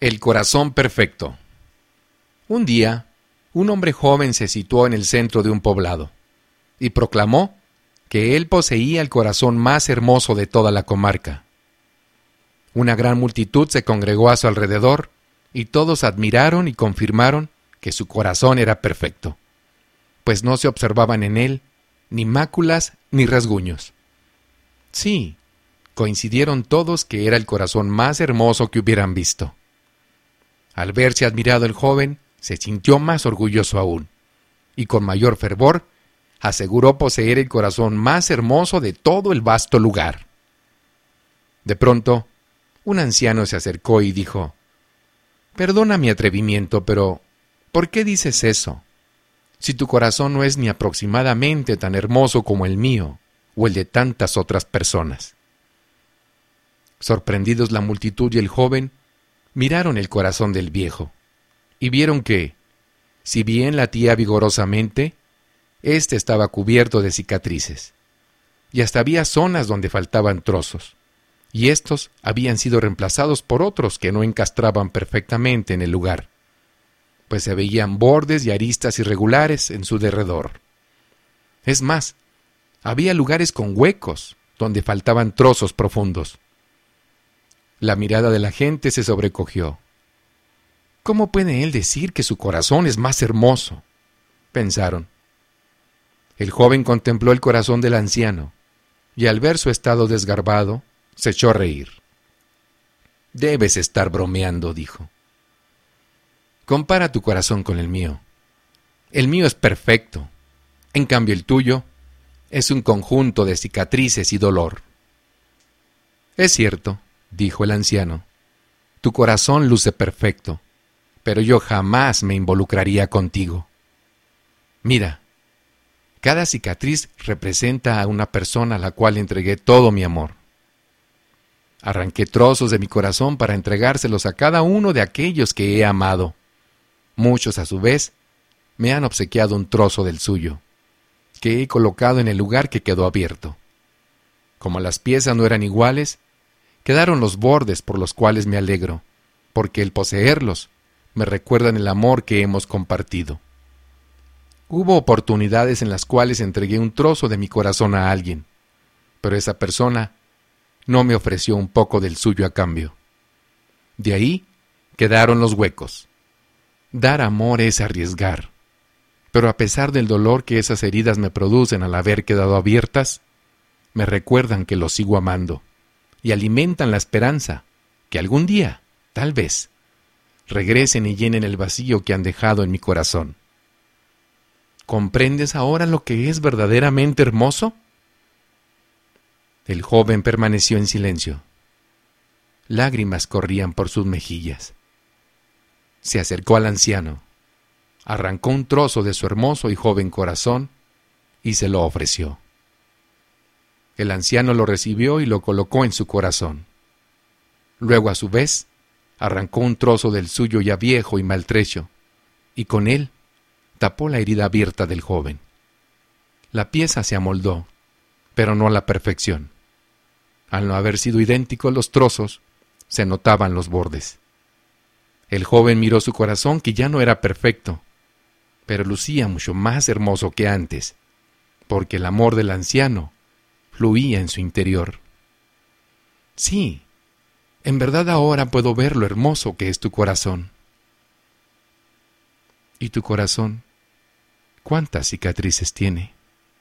El corazón perfecto. Un día, un hombre joven se situó en el centro de un poblado y proclamó que él poseía el corazón más hermoso de toda la comarca. Una gran multitud se congregó a su alrededor y todos admiraron y confirmaron que su corazón era perfecto, pues no se observaban en él ni máculas ni rasguños. Sí, coincidieron todos que era el corazón más hermoso que hubieran visto. Al verse admirado el joven, se sintió más orgulloso aún, y con mayor fervor aseguró poseer el corazón más hermoso de todo el vasto lugar. De pronto, un anciano se acercó y dijo, Perdona mi atrevimiento, pero ¿por qué dices eso? Si tu corazón no es ni aproximadamente tan hermoso como el mío o el de tantas otras personas. Sorprendidos la multitud y el joven, miraron el corazón del viejo y vieron que, si bien latía vigorosamente, éste estaba cubierto de cicatrices, y hasta había zonas donde faltaban trozos, y estos habían sido reemplazados por otros que no encastraban perfectamente en el lugar, pues se veían bordes y aristas irregulares en su derredor. Es más, había lugares con huecos donde faltaban trozos profundos. La mirada de la gente se sobrecogió. ¿Cómo puede él decir que su corazón es más hermoso? pensaron. El joven contempló el corazón del anciano, y al ver su estado desgarbado, se echó a reír. Debes estar bromeando, dijo. Compara tu corazón con el mío. El mío es perfecto. En cambio el tuyo es un conjunto de cicatrices y dolor. Es cierto, dijo el anciano, tu corazón luce perfecto, pero yo jamás me involucraría contigo. Mira, cada cicatriz representa a una persona a la cual entregué todo mi amor. Arranqué trozos de mi corazón para entregárselos a cada uno de aquellos que he amado. Muchos, a su vez, me han obsequiado un trozo del suyo, que he colocado en el lugar que quedó abierto. Como las piezas no eran iguales, quedaron los bordes por los cuales me alegro, porque el poseerlos me recuerdan el amor que hemos compartido. Hubo oportunidades en las cuales entregué un trozo de mi corazón a alguien, pero esa persona no me ofreció un poco del suyo a cambio. De ahí quedaron los huecos. Dar amor es arriesgar. Pero a pesar del dolor que esas heridas me producen al haber quedado abiertas, me recuerdan que los sigo amando y alimentan la esperanza que algún día, tal vez, regresen y llenen el vacío que han dejado en mi corazón. ¿Comprendes ahora lo que es verdaderamente hermoso? El joven permaneció en silencio. Lágrimas corrían por sus mejillas. Se acercó al anciano, arrancó un trozo de su hermoso y joven corazón y se lo ofreció. El anciano lo recibió y lo colocó en su corazón. Luego, a su vez, arrancó un trozo del suyo ya viejo y maltrecho, y con él tapó la herida abierta del joven. La pieza se amoldó, pero no a la perfección. Al no haber sido idénticos los trozos, se notaban los bordes. El joven miró su corazón que ya no era perfecto, pero lucía mucho más hermoso que antes, porque el amor del anciano fluía en su interior. Sí, en verdad ahora puedo ver lo hermoso que es tu corazón. ¿Y tu corazón cuántas cicatrices tiene?